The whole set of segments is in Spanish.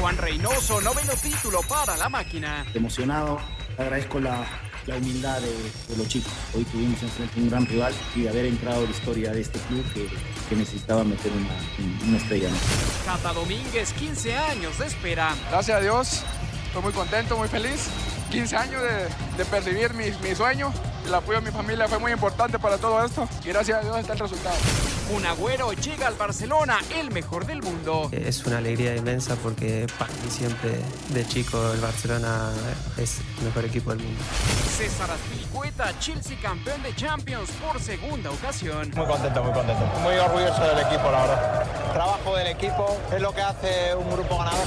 Juan Reynoso, noveno título para la máquina. Emocionado, agradezco la, la humildad de, los chicos. Hoy tuvimos enfrente un gran rival y de haber entrado a la historia de este club que, que necesitaba meter una, una estrella. Cata Domínguez, 15 años de espera. Gracias a Dios, estoy muy contento, muy feliz. 15 años de, de percibir mi, mi sueño. El apoyo de mi familia fue muy importante para todo esto y gracias a Dios está el resultado. Un agüero llega al Barcelona, el mejor del mundo. Es una alegría inmensa porque para mí siempre de chico el Barcelona es el mejor equipo del mundo. César Azpilicueta, Chelsea campeón de Champions por segunda ocasión. Muy contento, muy contento. Muy orgulloso del equipo, la verdad. El trabajo del equipo es lo que hace un grupo ganador.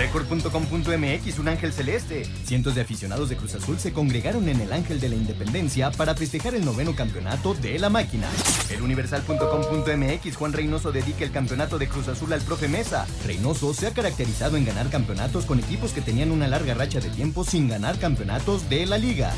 Record.com.mx, un ángel celeste. Cientos de aficionados de Cruz Azul se congregaron en el Ángel de la Independencia para festejar el noveno campeonato de la máquina. El Universal.com.mx, Juan Reynoso dedica el campeonato de Cruz Azul al profe Mesa. Reynoso se ha caracterizado en ganar campeonatos con equipos que tenían una larga racha de tiempo sin ganar campeonatos de la liga.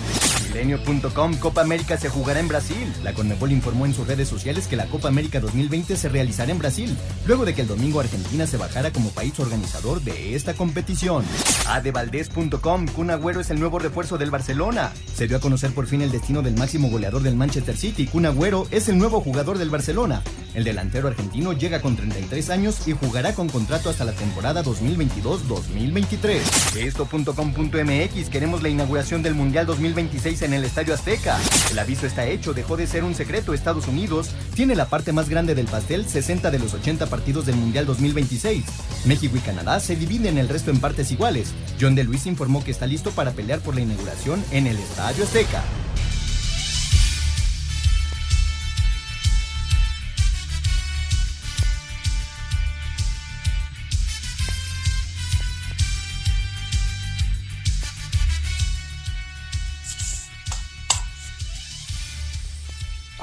Milenio.com, Copa América se jugará en Brasil. La Conmebol informó en sus redes sociales que la Copa América 2020 se realizará en Brasil, luego de que el domingo Argentina se bajara como país organizador de esta competición. Adevaldez.com, Kun Agüero es el nuevo refuerzo del Barcelona. Se dio a conocer por fin el destino del máximo goleador del Manchester City. Kun Agüero es el nuevo jugador del Barcelona. El delantero argentino llega con 33 años y jugará con contrato hasta la temporada 2022-2023. Esto.com.mx, queremos la inauguración del Mundial 2026 en el Estadio Azteca. El aviso está hecho, dejó de ser un secreto. Estados Unidos tiene la parte más grande del pastel, 60 de los 80 partidos del Mundial 2026. México y Canadá se dividen el resto en partes iguales. John de Luis informó que está listo para pelear por la inauguración en el Estadio Azteca.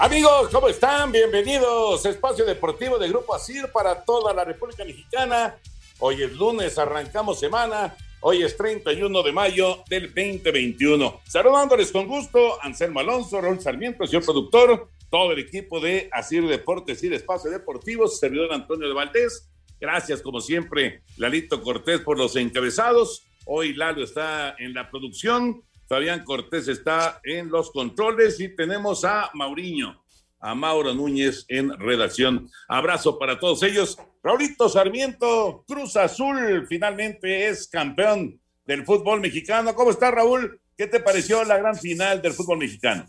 Amigos, ¿cómo están? Bienvenidos Espacio Deportivo de Grupo ASIR para toda la República Mexicana. Hoy es lunes, arrancamos semana. Hoy es 31 de mayo del 2021. Saludándoles con gusto, Anselmo Alonso, Raúl Sarmiento, señor productor, todo el equipo de Asir Deportes y Espacio Deportivo, servidor Antonio de Valdés. Gracias, como siempre, Lalito Cortés por los encabezados. Hoy Lalo está en la producción, Fabián Cortés está en los controles y tenemos a Mauriño, a Mauro Núñez en redacción. Abrazo para todos ellos. Raulito Sarmiento, Cruz Azul, finalmente es campeón del fútbol mexicano. ¿Cómo está Raúl? ¿Qué te pareció la gran final del fútbol mexicano?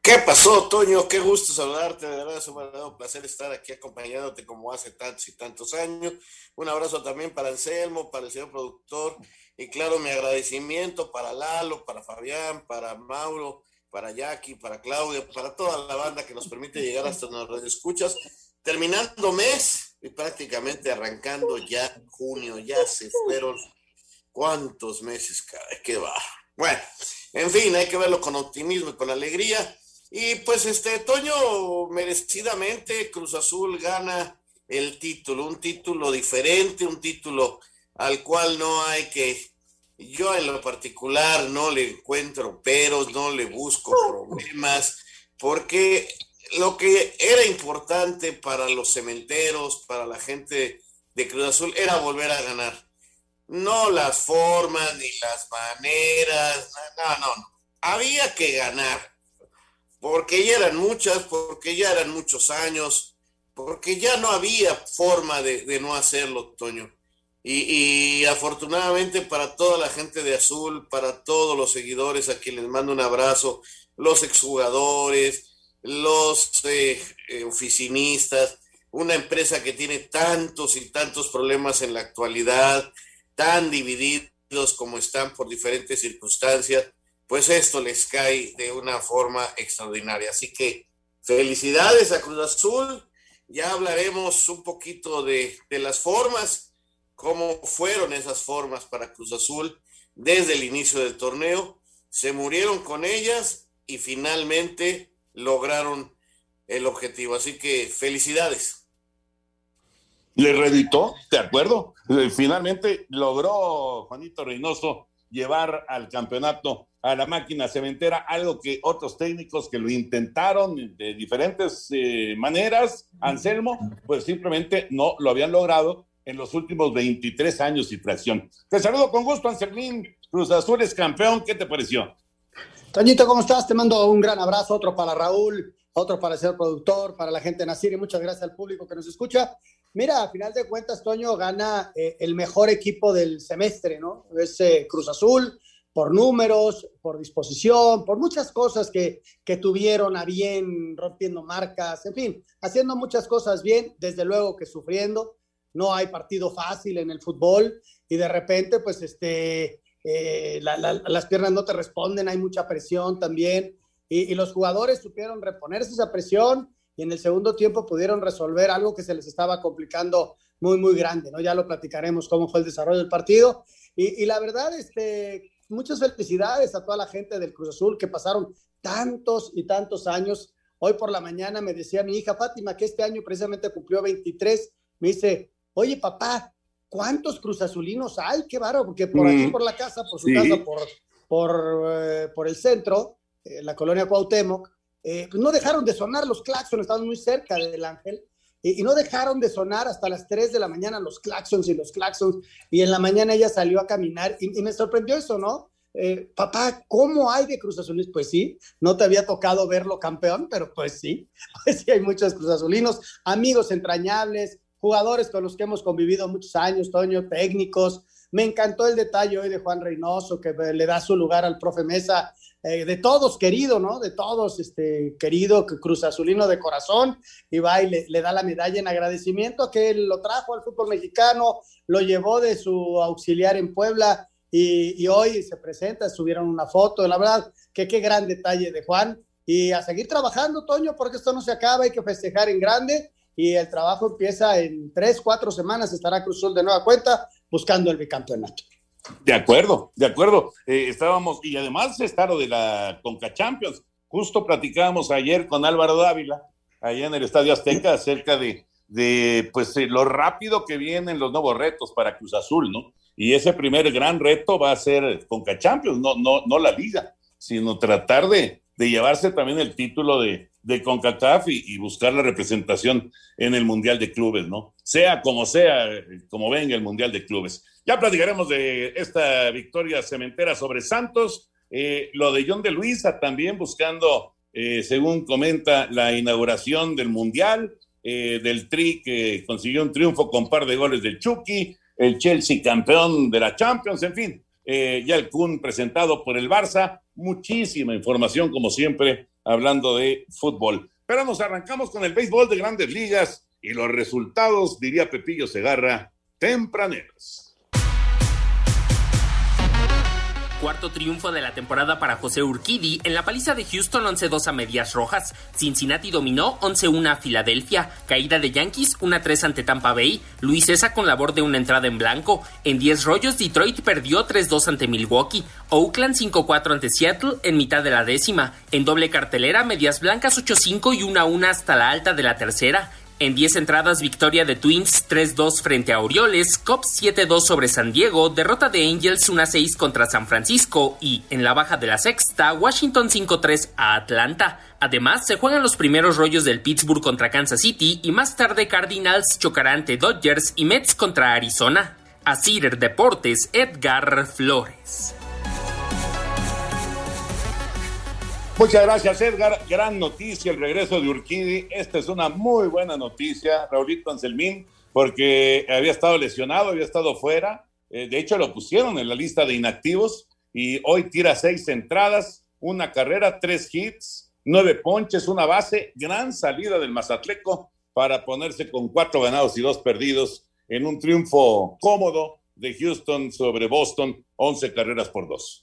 ¿Qué pasó, Toño? Qué gusto saludarte. De verdad, es un placer estar aquí acompañándote como hace tantos y tantos años. Un abrazo también para Anselmo, para el señor productor y claro, mi agradecimiento para Lalo, para Fabián, para Mauro, para Jackie, para Claudio, para toda la banda que nos permite llegar hasta donde escuchas. Terminando mes y prácticamente arrancando ya junio, ya se fueron cuántos meses, cara, qué va. Bueno, en fin, hay que verlo con optimismo y con alegría. Y pues este Toño, merecidamente, Cruz Azul gana el título, un título diferente, un título al cual no hay que, yo en lo particular no le encuentro peros, no le busco problemas, porque lo que era importante para los cementeros, para la gente de Cruz Azul, era volver a ganar. No las formas ni las maneras, no, no, no. Había que ganar, porque ya eran muchas, porque ya eran muchos años, porque ya no había forma de, de no hacerlo, Toño. Y, afortunadamente para toda la gente de Azul, para todos los seguidores a quienes mando un abrazo, los exjugadores, los eh, eh, oficinistas, una empresa que tiene tantos y tantos problemas en la actualidad, tan dividida, como están por diferentes circunstancias, pues esto les cae de una forma extraordinaria. Así que felicidades a Cruz Azul. Ya hablaremos un poquito de, de las formas, cómo fueron esas formas para Cruz Azul desde el inicio del torneo. Se murieron con ellas y finalmente lograron el objetivo. Así que felicidades. Le reeditó, de acuerdo. Eh, finalmente logró Juanito Reynoso llevar al campeonato a la máquina cementera, algo que otros técnicos que lo intentaron de diferentes eh, maneras, Anselmo, pues simplemente no lo habían logrado en los últimos 23 años y fracción. Te saludo con gusto, Anselmín. Cruz Azul es campeón. ¿Qué te pareció? Toñito, ¿cómo estás? Te mando un gran abrazo, otro para Raúl, otro para el señor productor, para la gente de Nacir y muchas gracias al público que nos escucha. Mira, a final de cuentas, Toño gana eh, el mejor equipo del semestre, ¿no? Es eh, Cruz Azul, por números, por disposición, por muchas cosas que, que tuvieron a bien, rompiendo marcas, en fin, haciendo muchas cosas bien, desde luego que sufriendo. No hay partido fácil en el fútbol y de repente, pues, este, eh, las piernas no te responden, hay mucha presión también. Y, los jugadores supieron reponerse esa presión y en el segundo tiempo pudieron resolver algo que se les estaba complicando muy, muy grande, ¿no? Ya lo platicaremos cómo fue el desarrollo del partido. Y, y la verdad, este, muchas felicidades a toda la gente del Cruz Azul que pasaron tantos y tantos años. Hoy por la mañana me decía mi hija Fátima, que este año precisamente cumplió 23, me dice, oye papá, ¿cuántos cruzazulinos hay? Qué bárbaro, porque por aquí, por la casa, por su sí. casa, por, por, eh, por el centro, eh, la colonia Cuauhtémoc, eh, pues no dejaron de sonar los claxons, estaban muy cerca del Ángel, y, y, no dejaron de sonar hasta las 3 de la mañana los claxons y los claxons, y en la mañana ella salió a caminar, y, y me sorprendió eso, ¿no? Papá, ¿cómo hay de Cruz Azulinos? Pues sí, no te había tocado verlo campeón, pero pues sí, pues sí hay muchos Cruz Azulinos, amigos entrañables, jugadores con los que hemos convivido muchos años, Toño, técnicos. Me encantó el detalle hoy de Juan Reynoso, que le da su lugar al profe Mesa, eh, de todos querido, ¿no? De todos, este, querido Cruz Azulino de corazón, y va y le, le, da la medalla en agradecimiento a que él lo trajo al fútbol mexicano, lo llevó de su auxiliar en Puebla, y, y hoy se presenta, subieron una foto, la verdad, que qué gran detalle de Juan, y a seguir trabajando, Toño, porque esto no se acaba, hay que festejar en grande, y el trabajo empieza en tres, cuatro semanas, estará Cruzul de nueva cuenta buscando el bicampeonato. De acuerdo, de acuerdo. Eh, estábamos, y además está lo de la Conca Champions. Justo platicábamos ayer con Álvaro Dávila, allá en el Estadio Azteca, acerca de, de pues, eh, lo rápido que vienen los nuevos retos para Cruz Azul, ¿no? Y ese primer gran reto va a ser Conca Champions, no, no, no la liga, sino tratar de, de llevarse también el título de, de CONCACAF y, y, buscar la representación en el Mundial de Clubes, ¿no? Sea como sea, como venga el Mundial de Clubes. Ya platicaremos de esta victoria cementera sobre Santos, eh, lo de John de Luisa también buscando, eh, según comenta, la inauguración del Mundial, eh, del Tri que consiguió un triunfo con par de goles del Chucky, el Chelsea campeón de la Champions, en fin, ya el Kun presentado por el Barça, muchísima información como siempre hablando de fútbol. Pero nos arrancamos con el béisbol de grandes ligas y los resultados, diría Pepillo Segarra, tempraneros. Cuarto triunfo de la temporada para José Urquidi en la paliza de Houston 11-2 a medias rojas. Cincinnati dominó 11-1 a Filadelfia. Caída de Yankees 1-3 ante Tampa Bay. Luis César con labor de una entrada en blanco. En 10 rollos, Detroit perdió 3-2 ante Milwaukee. Oakland 5-4 ante Seattle en mitad de la décima. En doble cartelera, medias blancas 8-5 y 1-1 hasta la alta de la tercera. En 10 entradas, victoria de Twins 3-2 frente a Orioles, Cops 7-2 sobre San Diego, derrota de Angels 1-6 contra San Francisco y, en la baja de la sexta, Washington 5-3 a Atlanta. Además, se juegan los primeros rollos del Pittsburgh contra Kansas City y más tarde Cardinals chocará ante Dodgers y Mets contra Arizona. A Cider Deportes, Edgar Flores. Muchas gracias, Edgar. Gran noticia el regreso de Urquidi. Esta es una muy buena noticia, Raulito Anselmín, porque había estado lesionado, había estado fuera. Eh, de hecho, lo pusieron en la lista de inactivos y hoy tira seis entradas, una carrera, tres hits, nueve ponches, una base. Gran salida del Mazatleco para ponerse con cuatro ganados y dos perdidos en un triunfo cómodo de Houston sobre Boston, 11 carreras por dos.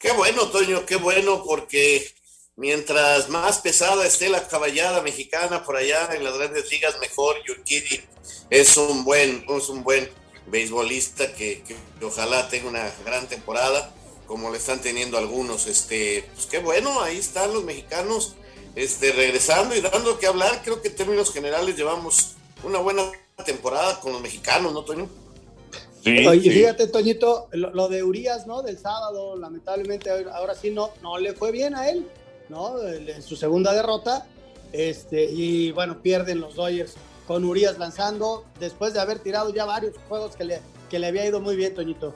Qué bueno, Toño, qué bueno, porque mientras más pesada esté la caballada mexicana por allá en las grandes ligas, mejor. Yurkidi es un buen, es un buen beisbolista que, que, ojalá tenga una gran temporada, como le están teniendo algunos. Este, pues qué bueno, ahí están los mexicanos este, regresando y dando que hablar. Creo que en términos generales llevamos una buena temporada con los mexicanos, ¿no, Toño? Sí, Oye, fíjate, Toñito, lo, de Urias, ¿no? Del sábado, lamentablemente ahora sí no, no le fue bien a él, ¿no? En su segunda derrota, este, y bueno, pierden los Dodgers con Urias lanzando, después de haber tirado ya varios juegos que le, que le había ido muy bien, Toñito.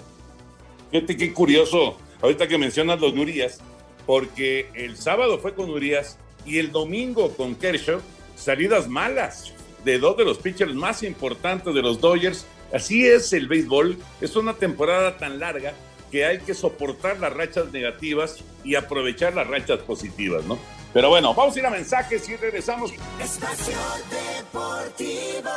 Fíjate qué curioso, ahorita que mencionas los Urias, porque el sábado fue con Urias y el domingo con Kershaw, salidas malas de dos de los pitchers más importantes de los Dodgers. Así es el béisbol, es una temporada tan larga que hay que soportar las rachas negativas y aprovechar las rachas positivas, ¿no? Pero bueno, vamos a ir a mensajes y regresamos. Espacio Deportivo.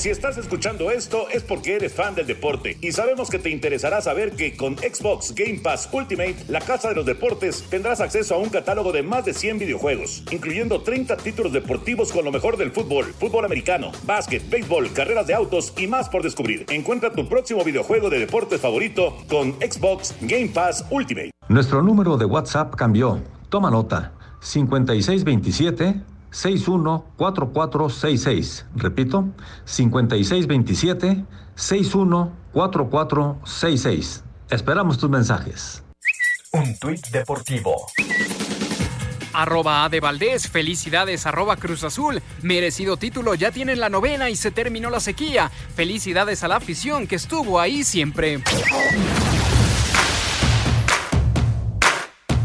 Si estás escuchando esto es porque eres fan del deporte y sabemos que te interesará saber que con Xbox Game Pass Ultimate, la casa de los deportes, tendrás acceso a un catálogo de más de 100 videojuegos, incluyendo 30 títulos deportivos con lo mejor del fútbol, fútbol americano, básquet, béisbol, carreras de autos y más por descubrir. Encuentra tu próximo videojuego de deportes favorito con Xbox Game Pass Ultimate. Nuestro número de WhatsApp cambió. Toma nota. 5627 614466. Repito, 5627 614466. Esperamos tus mensajes. Un tuit deportivo. Arroba de Valdés, felicidades arroba Cruz Azul, merecido título, ya tienen la novena y se terminó la sequía. Felicidades a la afición que estuvo ahí siempre.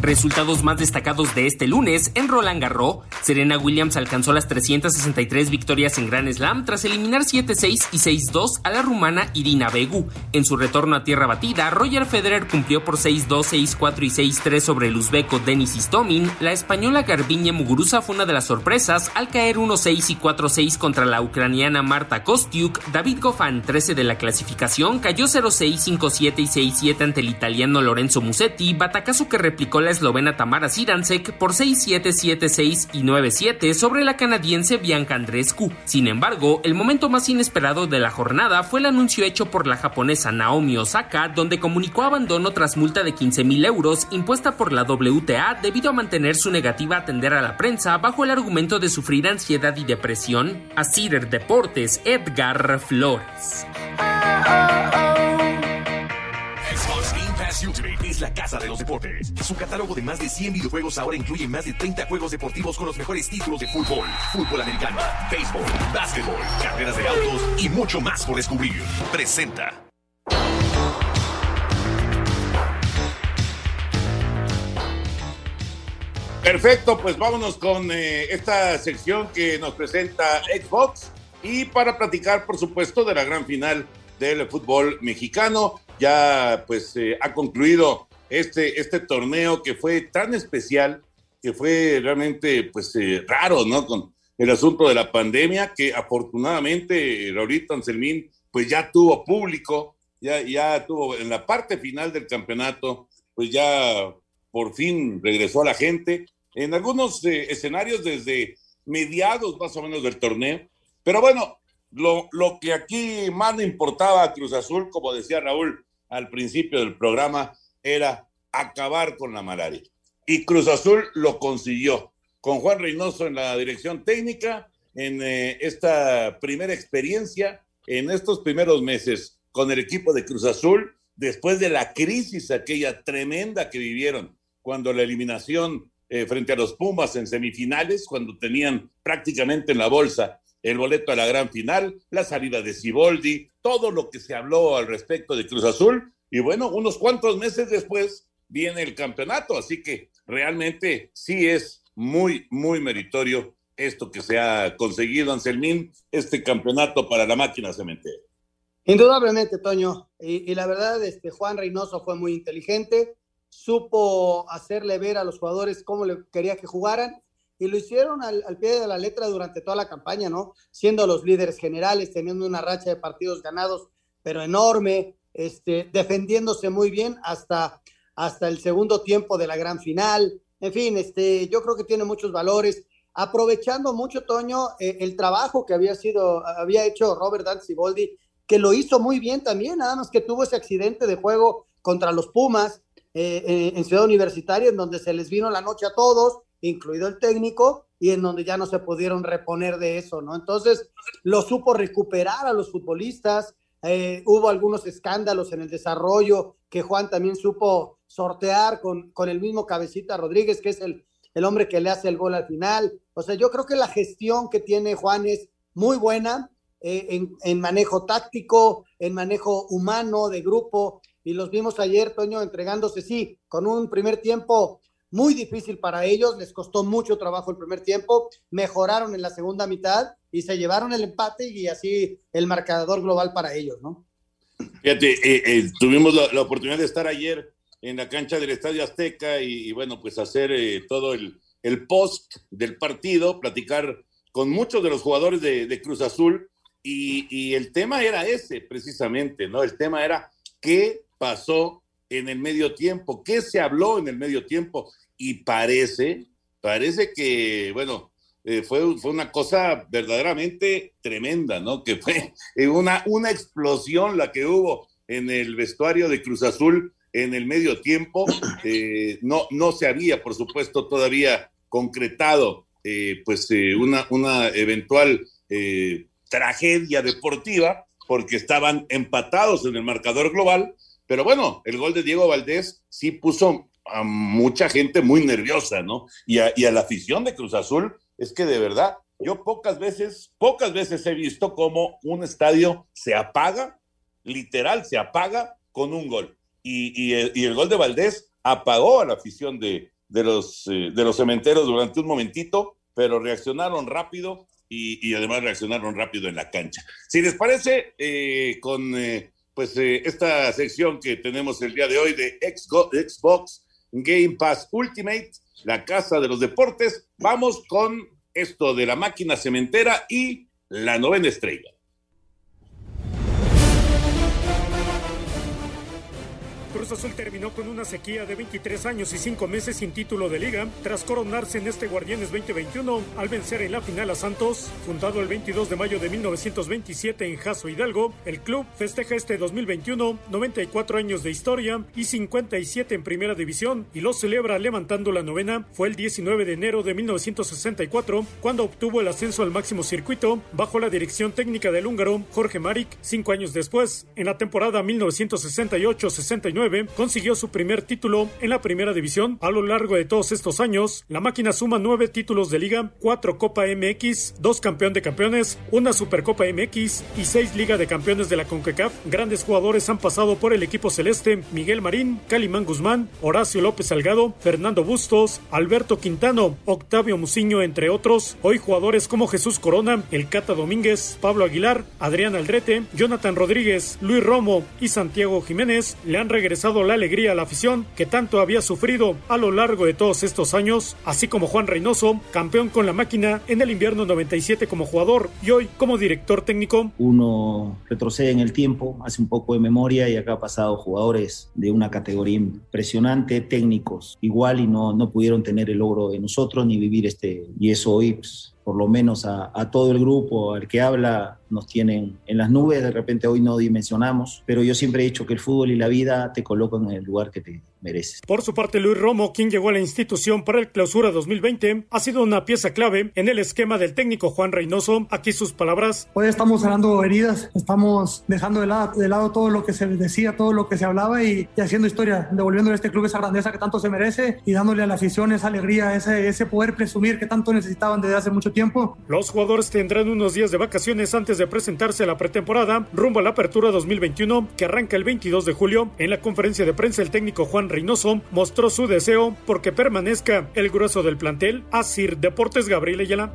Resultados más destacados de este lunes en Roland Garros, Serena Williams alcanzó las 363 victorias en Grand Slam tras eliminar 7-6 y 6-2 a la rumana Irina Begu. En su retorno a tierra batida, Roger Federer cumplió por 6-2, 6-4 y 6-3 sobre el uzbeco Denis Istomin. La española Garbiñe Muguruza fue una de las sorpresas al caer 1-6 y 4-6 contra la ucraniana Marta Kostiuk. David Goffin, 13 de la clasificación, cayó 0-6, 5-7 y 6-7 ante el italiano Lorenzo Musetti, batacazo que replicó la eslovena Tamara Sidansek por 6-7, 7-6 y 9-7 sobre la canadiense Bianca Andrescu. Sin embargo, el momento más inesperado de la jornada fue el anuncio hecho por la japonesa Naomi Osaka, donde comunicó abandono tras multa de 15.000 euros impuesta por la WTA debido a mantener su negativa a atender a la prensa bajo el argumento de sufrir ansiedad y depresión. A Cider Deportes, Edgar Flores. Ultimate es la casa de los deportes. Su catálogo de más de 100 videojuegos ahora incluye más de 30 juegos deportivos con los mejores títulos de fútbol, fútbol americano, béisbol, básquetbol, carreras de autos y mucho más por descubrir. Presenta. Perfecto, pues vámonos con eh, esta sección que nos presenta Xbox y para platicar, por supuesto, de la gran final del fútbol mexicano ya pues eh, ha concluido este, este torneo que fue tan especial, que fue realmente pues eh, raro, ¿no? Con el asunto de la pandemia, que afortunadamente Raulito Anselmín pues ya tuvo público, ya, ya tuvo en la parte final del campeonato, pues ya por fin regresó a la gente. En algunos eh, escenarios desde mediados más o menos del torneo. Pero bueno, lo, lo que aquí más le importaba a Cruz Azul, como decía Raúl, al principio del programa era acabar con la malaria. Y Cruz Azul lo consiguió con Juan Reynoso en la dirección técnica, en eh, esta primera experiencia, en estos primeros meses con el equipo de Cruz Azul, después de la crisis aquella tremenda que vivieron cuando la eliminación eh, frente a los Pumas en semifinales, cuando tenían prácticamente en la bolsa el boleto a la gran final, la salida de Siboldi, todo lo que se habló al respecto de Cruz Azul. Y bueno, unos cuantos meses después viene el campeonato, así que realmente sí es muy, muy meritorio esto que se ha conseguido, Anselmín, este campeonato para la máquina cementera. Indudablemente, Toño. Y, la verdad, este, Juan Reynoso fue muy inteligente, supo hacerle ver a los jugadores cómo le quería que jugaran y lo hicieron al, pie de la letra durante toda la campaña, ¿no? Siendo los líderes generales, teniendo una racha de partidos ganados, pero enorme, este, defendiéndose muy bien hasta, hasta el segundo tiempo de la gran final. En fin, este, yo creo que tiene muchos valores, aprovechando mucho, Toño, eh, el trabajo que había sido, había hecho Robert Boldi, que lo hizo muy bien también, nada más que tuvo ese accidente de juego contra los Pumas eh, eh, en Ciudad Universitaria, en donde se les vino la noche a todos, incluido el técnico, y en donde ya no se pudieron reponer de eso, ¿no? Entonces, lo supo recuperar a los futbolistas, eh, hubo algunos escándalos en el desarrollo que Juan también supo sortear con, con el mismo cabecita Rodríguez, que es el, el hombre que le hace el gol al final. O sea, yo creo que la gestión que tiene Juan es muy buena eh, en, en, manejo táctico, en manejo humano, de grupo, y los vimos ayer, Toño, entregándose, sí, con un primer tiempo muy difícil para ellos, les costó mucho trabajo el primer tiempo, mejoraron en la segunda mitad y se llevaron el empate y así el marcador global para ellos, ¿no? Fíjate, eh, eh, tuvimos la, oportunidad de estar ayer en la cancha del Estadio Azteca y, bueno, pues hacer eh, todo el, el, post del partido, platicar con muchos de los jugadores de, de Cruz Azul y, y el tema era ese precisamente, ¿no? El tema era qué pasó en el medio tiempo, qué se habló en el medio tiempo y parece, parece que, bueno, eh, fue, fue una cosa verdaderamente tremenda, ¿no? Que fue una, una explosión la que hubo en el vestuario de Cruz Azul en el medio tiempo. Eh, no, no se había, por supuesto, todavía concretado eh, pues una, una eventual tragedia deportiva porque estaban empatados en el marcador global. Pero bueno, el gol de Diego Valdés sí puso a mucha gente muy nerviosa, ¿no? Y a, la afición de Cruz Azul, es que de verdad, yo pocas veces, pocas veces he visto cómo un estadio se apaga, literal, se apaga con un gol. Y, el, gol de Valdés apagó a la afición de, eh, los cementeros durante un momentito, pero reaccionaron rápido y, además reaccionaron rápido en la cancha. Si les parece, eh, con eh, pues esta sección que tenemos el día de hoy de Xbox Game Pass Ultimate, la casa de los deportes. Vamos con esto de la máquina cementera y la novena estrella. Cruz Azul terminó con una sequía de 23 años y 5 meses sin título de liga, tras coronarse en este Guardianes 2021 al vencer en la final a Santos. Fundado el 22 de mayo de 1927 en Jaso Hidalgo, el club festeja este 2021 94 años de historia y 57 en primera división y lo celebra levantando la novena. Fue el 19 de enero de 1964 cuando obtuvo el ascenso al máximo circuito bajo la dirección técnica del húngaro Jorge Marik. Cinco años después, en la temporada 1968-69, consiguió su primer título en la primera división. A lo largo de todos estos años, la máquina suma nueve títulos de liga, cuatro Copa MX, dos campeón de campeones, una Supercopa MX y seis Liga de Campeones de la CONCACAF. Grandes jugadores han pasado por el equipo celeste, Miguel Marín, Calimán Guzmán, Horacio López Salgado, Fernando Bustos, Alberto Quintano, Octavio Muciño, entre otros. Hoy jugadores como Jesús Corona, El Cata Domínguez, Pablo Aguilar, Adrián Aldrete, Jonathan Rodríguez, Luis Romo y Santiago Jiménez le han regresado la alegría a la afición que tanto había sufrido a lo largo de todos estos años, así como Juan Reynoso, campeón con la máquina en el invierno 97 como jugador y hoy como director técnico. Uno retrocede en el tiempo, hace un poco de memoria y acá ha pasado jugadores de una categoría impresionante, técnicos igual y no, no pudieron tener el logro de nosotros ni vivir este, y eso pues, por lo menos a, todo el grupo, al que habla, nos tienen en las nubes, de repente hoy no dimensionamos, pero yo siempre he dicho que el fútbol y la vida te colocan en el lugar que te mereces. Por su parte, Luis Romo, quien llegó a la institución para el clausura 2020, ha sido una pieza clave en el esquema del técnico Juan Reynoso. Aquí sus palabras. Hoy estamos sanando heridas, estamos dejando de lado, de lado todo lo que se decía, todo lo que se hablaba y, y haciendo historia, devolviéndole a este club esa grandeza que tanto se merece y dándole a la afición esa alegría, ese, ese poder presumir que tanto necesitaban desde hace mucho tiempo. Los jugadores tendrán unos días de vacaciones antes de presentarse a la pretemporada rumbo a la apertura 2021 que arranca el 22 de julio. En la conferencia de prensa el técnico Juan Reynoso mostró su deseo porque permanezca el grueso del plantel. Asir Deportes Gabriel Ayala.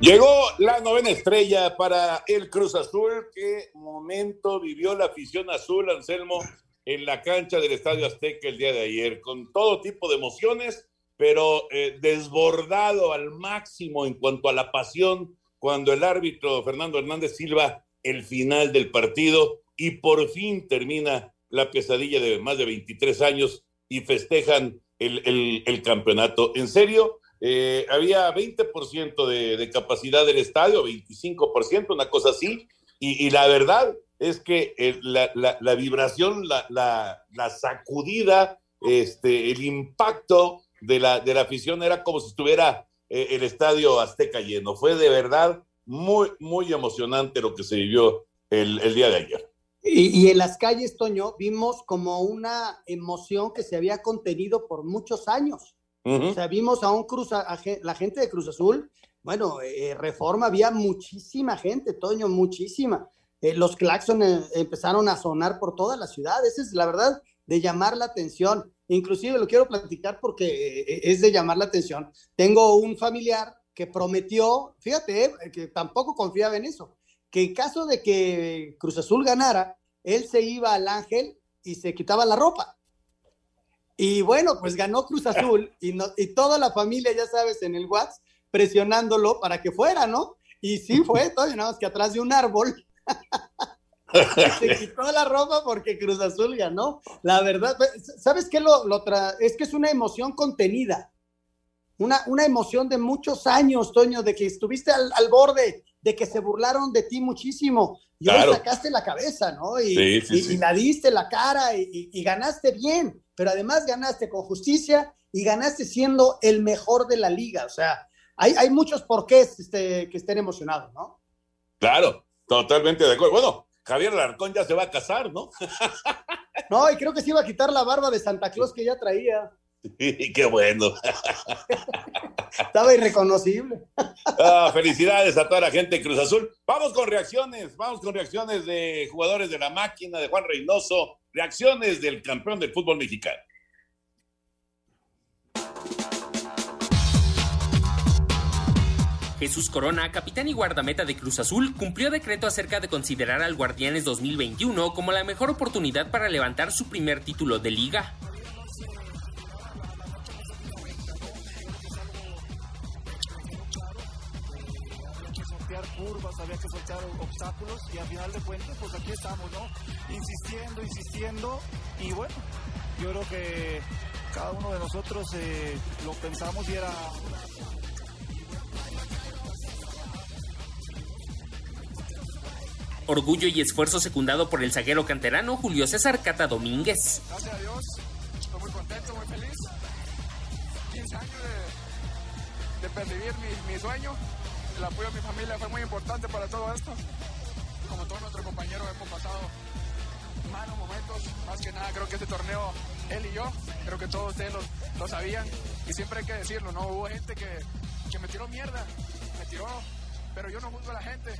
Llegó la novena estrella para el Cruz Azul. Qué momento vivió la afición azul, Anselmo, en la cancha del Estadio Azteca el día de ayer, con todo tipo de emociones, pero eh, desbordado al máximo en cuanto a la pasión cuando el árbitro Fernando Hernández Silva el final del partido y por fin termina la pesadilla de más de 23 años y festejan el, campeonato. En serio, eh, había 20% de, de, capacidad del estadio, 25%, una cosa así, y, la verdad es que eh, la, vibración, la, sacudida, este, el impacto de la, de la afición era como si estuviera eh, el estadio Azteca lleno. Fue de verdad muy, muy emocionante lo que se vivió el, el día de ayer. Y, en las calles, Toño, vimos como una emoción que se había contenido por muchos años. O sea, vimos a un Cruz, a, la gente de Cruz Azul, bueno, eh, Reforma, había muchísima gente, Toño, muchísima. Eh, los claxon eh, empezaron a sonar por toda la ciudad, esa es la verdad, de llamar la atención. Inclusive lo quiero platicar porque es de llamar la atención. Tengo un familiar que prometió, fíjate, que tampoco confiaba en eso, que en caso de que Cruz Azul ganara, él se iba al Ángel y se quitaba la ropa. Y bueno, pues ganó Cruz Azul y, no, y toda la familia, ya sabes, en el WhatsApp, presionándolo para que fuera, ¿no? Y sí fue, todo, nada más que atrás de un árbol. se quitó la ropa porque Cruz Azul ganó. La verdad, ¿sabes qué? Lo, lo Es que es una emoción contenida. Una, una emoción de muchos años, Toño, de que estuviste al, al borde, de que se burlaron de ti muchísimo. Y hoy sacaste la cabeza, ¿no? Y, y, la diste la cara y, ganaste bien, pero además ganaste con justicia y ganaste siendo el mejor de la liga. O sea, hay, hay muchos porqués este, que estén emocionados, ¿no? Claro, totalmente de acuerdo. Bueno, Javier Larcón ya se va a casar, ¿no? no, y creo que se iba a quitar la barba de Santa Claus que ya traía. Qué bueno. Estaba irreconocible. Ah, felicidades a toda la gente de Cruz Azul. Vamos con reacciones, vamos con reacciones de jugadores de la máquina, de Juan Reynoso, reacciones del campeón del fútbol mexicano. Jesús Corona, capitán y guardameta de Cruz Azul, cumplió decreto acerca de considerar al Guardianes 2021 como la mejor oportunidad para levantar su primer título de liga. curvas, había que soltar obstáculos y al final de cuentas, pues aquí estamos, ¿no? Insistiendo, insistiendo y bueno, yo creo que cada uno de nosotros eh, lo pensamos y era Orgullo y esfuerzo secundado por el zaguero canterano Julio César Cata Domínguez. Gracias a Dios, estoy muy contento, muy feliz. 15 años de, de percibir mi, mi sueño el apoyo de mi familia fue muy importante para todo esto. Como todos nuestros compañeros hemos pasado malos momentos, más que nada creo que este torneo, él y yo, creo que todos ustedes lo, sabían y siempre hay que decirlo, ¿no? Hubo gente que, que me tiró mierda, me tiró, pero yo no juzgo a la gente,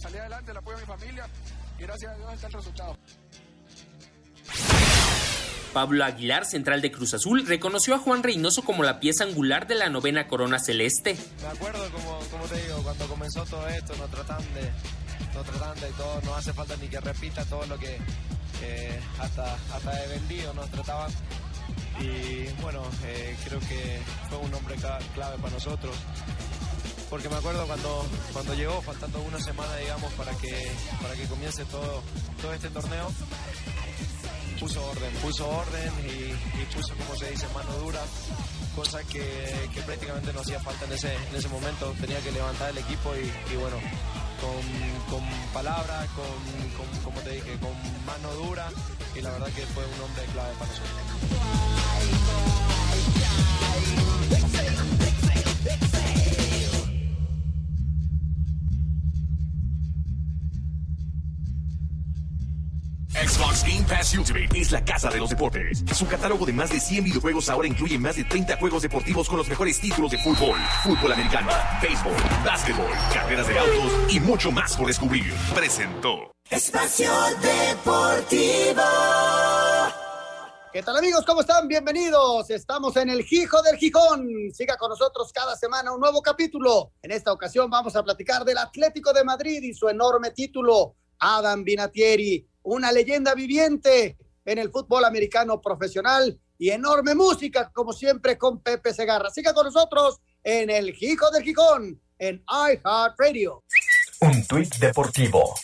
salí adelante, el apoyo de mi familia y gracias a Dios está el resultado. Pablo Aguilar, central de Cruz Azul, reconoció a Juan Reynoso como la pieza angular de la novena corona celeste. Me acuerdo, como, como te digo, cuando comenzó todo esto, nos tratan de, nos tratan de todo, no hace falta ni que repita todo lo que eh, hasta, hasta de vendido nos trataban. Y bueno, eh, creo que fue un hombre clave para nosotros porque me acuerdo cuando, cuando llegó, faltando una semana, digamos, para que, para que comience todo, todo este torneo, puso orden, puso orden y, puso, como se dice, mano dura, cosa que, prácticamente no hacía falta en ese, en ese momento. Tenía que levantar el equipo y, bueno, con, con palabras, con, como te dije, con mano dura y la verdad que fue un hombre clave para nosotros. Xbox Game Pass Ultimate es la casa de los deportes. Su catálogo de más de 100 videojuegos ahora incluye más de 30 juegos deportivos con los mejores títulos de fútbol, fútbol americano, béisbol, básquetbol, carreras de autos y mucho más por descubrir. Presentó Espacio Deportivo. ¿Qué tal amigos? ¿Cómo están? Bienvenidos. Estamos en el Gijo del Gijón. Siga con nosotros cada semana un nuevo capítulo. En esta ocasión vamos a platicar del Atlético de Madrid y su enorme título. Adam Vinatieri una leyenda viviente, en el fútbol americano profesional y enorme música, como siempre, con Pepe Segarra. Siga con nosotros en el Hijo del Gijón, en iHeartRadio. Un tuit deportivo.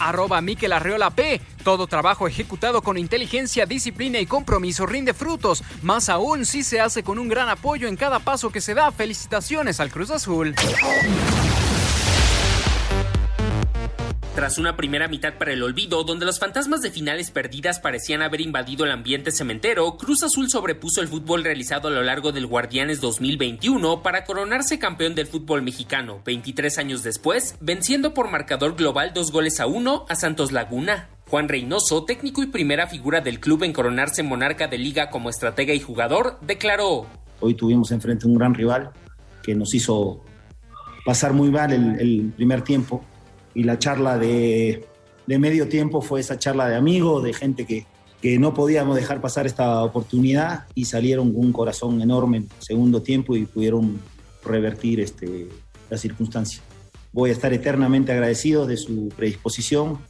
Arroba Miquel Arreola P. Todo trabajo ejecutado con inteligencia, disciplina y compromiso rinde frutos. Más aún si se hace con un gran apoyo en cada paso que se da. Felicitaciones al Cruz Azul. Tras una primera mitad para el olvido, donde los fantasmas de finales perdidas parecían haber invadido el ambiente cementero, Cruz Azul sobrepuso el fútbol realizado a lo largo del Guardianes 2021 para coronarse campeón del fútbol mexicano, 23 años después, venciendo por marcador global dos goles a uno a Santos Laguna. Juan Reynoso, técnico y primera figura del club en coronarse monarca de liga como estratega y jugador, declaró: Hoy tuvimos enfrente un gran rival que nos hizo pasar muy mal el, el primer tiempo y la charla de, de, medio tiempo fue esa charla de amigos, de gente que, que, no podíamos dejar pasar esta oportunidad y salieron con un corazón enorme en segundo tiempo y pudieron revertir este, la circunstancia. Voy a estar eternamente agradecido de su predisposición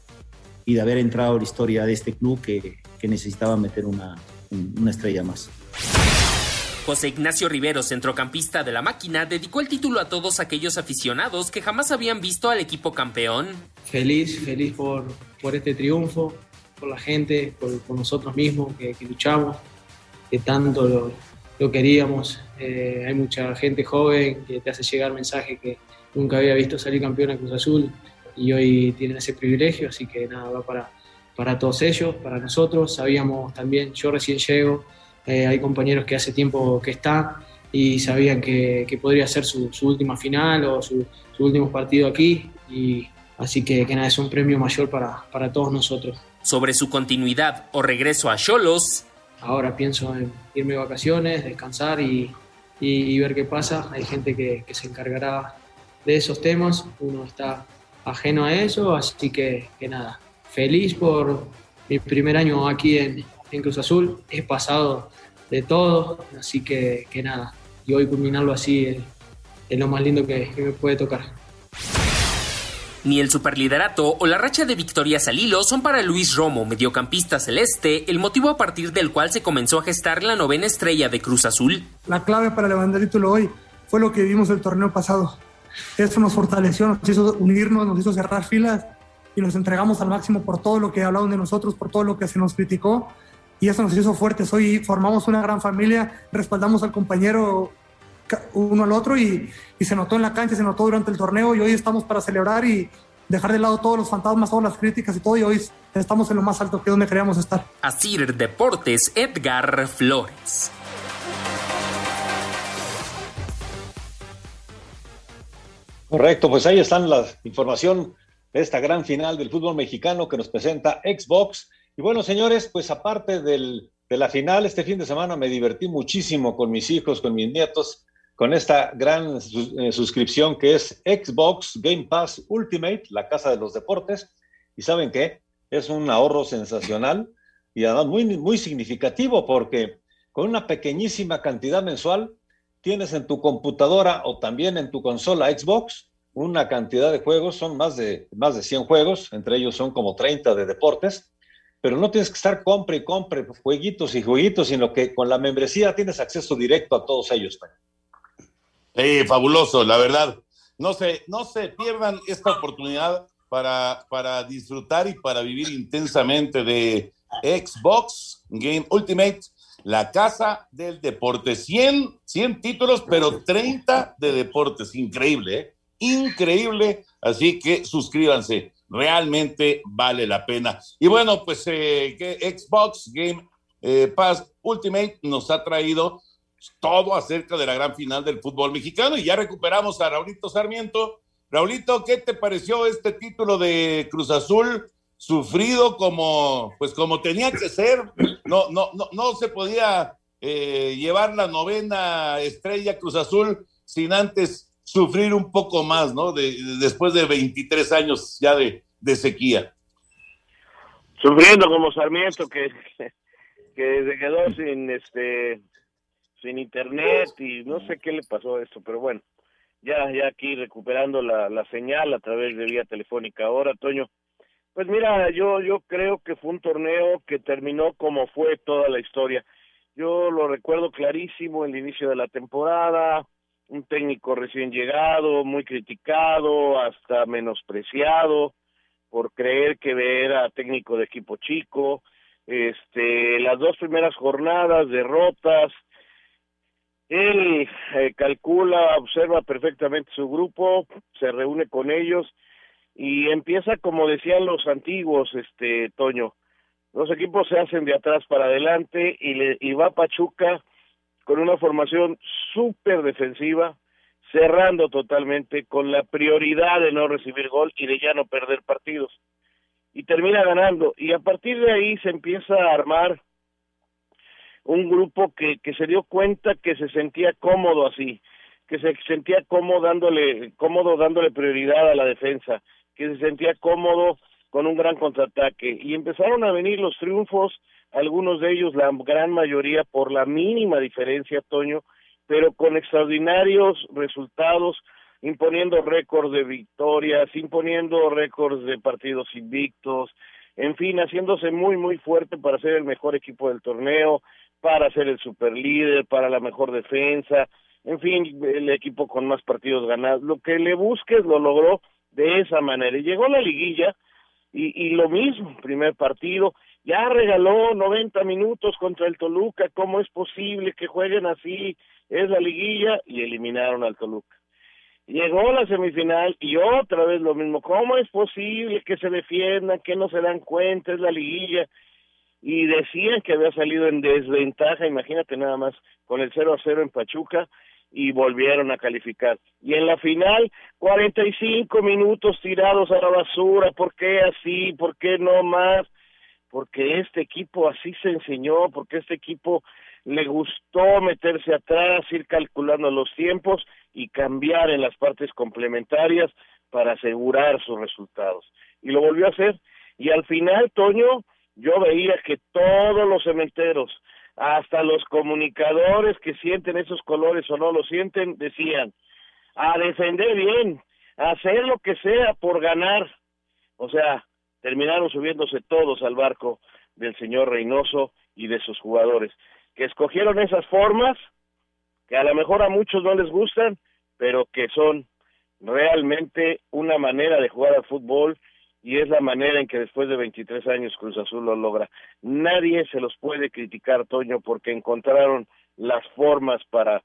y de haber entrado a la historia de este club que, que necesitaba meter una, una estrella más. José Ignacio Rivero, centrocampista de la máquina, dedicó el título a todos aquellos aficionados que jamás habían visto al equipo campeón. Feliz, feliz por, por este triunfo, por la gente, por, por nosotros mismos que, que, luchamos, que tanto lo, lo queríamos. Eh, hay mucha gente joven que te hace llegar mensajes que nunca había visto salir campeón a Cruz Azul y hoy tienen ese privilegio, así que nada, va para, para todos ellos, para nosotros. Sabíamos también, yo recién llego, eh, hay compañeros que hace tiempo que están y sabían que, que podría ser su, su, última final o su, su, último partido aquí. Y así que, que nada, es un premio mayor para, para todos nosotros. Sobre su continuidad o regreso a Cholos. Ahora pienso en irme de vacaciones, descansar y, y, y ver qué pasa. Hay gente que, que, se encargará de esos temas. Uno está ajeno a eso, así que, que nada. Feliz por mi primer año aquí en, en Cruz Azul. He pasado de todo, así que, que nada. Y hoy culminarlo así es, es lo más lindo que, que, me puede tocar. Ni el superliderato o la racha de victorias al hilo son para Luis Romo, mediocampista celeste, el motivo a partir del cual se comenzó a gestar la novena estrella de Cruz Azul. La clave para levantar el título hoy fue lo que vimos el torneo pasado. Eso nos fortaleció, nos hizo unirnos, nos hizo cerrar filas y nos entregamos al máximo por todo lo que hablaron de nosotros, por todo lo que se nos criticó y eso nos hizo fuertes. Hoy formamos una gran familia, respaldamos al compañero uno al otro y, y, se notó en la cancha, se notó durante el torneo y hoy estamos para celebrar y dejar de lado todos los fantasmas, todas las críticas y todo y hoy estamos en lo más alto que es donde queríamos estar. Asir Deportes, Edgar Flores. Correcto, pues ahí están la información de esta gran final del fútbol mexicano que nos presenta Xbox. Y bueno, señores, pues aparte de la final, este fin de semana me divertí muchísimo con mis hijos, con mis nietos, con esta gran eh, suscripción que es Xbox Game Pass Ultimate, la casa de los deportes. Y saben qué, es un ahorro sensacional y además muy, muy significativo porque con una pequeñísima cantidad mensual tienes en tu computadora o también en tu consola Xbox una cantidad de juegos, son más de, más de 100 juegos, entre ellos son como 30 de deportes, pero no tienes que estar compre y compre jueguitos y jueguitos, sino que con la membresía tienes acceso directo a todos ellos. Sí, fabuloso, la verdad. No se, no se pierdan esta oportunidad para, para disfrutar y para vivir intensamente de Xbox Game Ultimate, la casa del deporte. 100, 100 títulos, pero 30 de deportes. Increíble, ¿eh? Increíble. Así que suscríbanse realmente vale la pena. Y bueno, pues eh, Xbox Game eh, Pass Ultimate nos ha traído todo acerca de la gran final del fútbol mexicano y ya recuperamos a Raulito Sarmiento. Raulito, ¿qué te pareció este título de Cruz Azul? Sufrido como, pues como tenía que ser, no, no, no, no se podía eh, llevar la novena estrella Cruz Azul sin antes sufrir un poco más, ¿no? De, de, después de 23 años ya de, de, sequía. Sufriendo como Sarmiento, que, que se quedó sin, este, sin internet y no sé qué le pasó a esto, pero bueno, ya, ya aquí recuperando la, la señal a través de vía telefónica ahora, Toño. Pues mira, yo, yo creo que fue un torneo que terminó como fue toda la historia. Yo lo recuerdo clarísimo, el inicio de la temporada, un técnico recién llegado, muy criticado, hasta menospreciado por creer que era técnico de equipo chico, este, las dos primeras jornadas, derrotas, él eh, calcula, observa perfectamente su grupo, se reúne con ellos y empieza como decían los antiguos, este Toño, los equipos se hacen de atrás para adelante y, le, y va Pachuca con una formación súper defensiva, cerrando totalmente con la prioridad de no recibir gol y de ya no perder partidos. Y termina ganando. Y a partir de ahí se empieza a armar un grupo que, que se dio cuenta que se sentía cómodo así, que se sentía cómodo dándole, cómodo dándole prioridad a la defensa, que se sentía cómodo con un gran contraataque. Y empezaron a venir los triunfos, algunos de ellos, la gran mayoría, por la mínima diferencia, Toño, pero con extraordinarios resultados, imponiendo récords de victorias, imponiendo récords de partidos invictos, en fin, haciéndose muy, muy fuerte para ser el mejor equipo del torneo, para ser el superlíder, para la mejor defensa, en fin, el equipo con más partidos ganados. Lo que le busques lo logró de esa manera. Y llegó la liguilla y, y lo mismo, primer partido, ya regaló 90 minutos contra el Toluca, ¿cómo es posible que jueguen así? Es la liguilla y eliminaron al Toluca. Llegó la semifinal y otra vez lo mismo, ¿cómo es posible que se defiendan, que no se dan cuenta? Es la liguilla y decían que había salido en desventaja, imagínate nada más, con el 0 a 0 en Pachuca y volvieron a calificar. Y en la final, 45 minutos tirados a la basura, ¿por qué así? ¿Por qué no más? Porque este equipo así se enseñó, porque este equipo le gustó meterse atrás, ir calculando los tiempos y cambiar en las partes complementarias para asegurar sus resultados. Y lo volvió a hacer. Y al final, Toño, yo veía que todos los cementeros, hasta los comunicadores que sienten esos colores o no lo sienten, decían, a defender bien, a hacer lo que sea por ganar. O sea, terminaron subiéndose todos al barco del señor Reynoso y de sus jugadores, que escogieron esas formas, que a lo mejor a muchos no les gustan, pero que son realmente una manera de jugar al fútbol y es la manera en que después de 23 años Cruz Azul lo logra. Nadie se los puede criticar, Toño, porque encontraron las formas para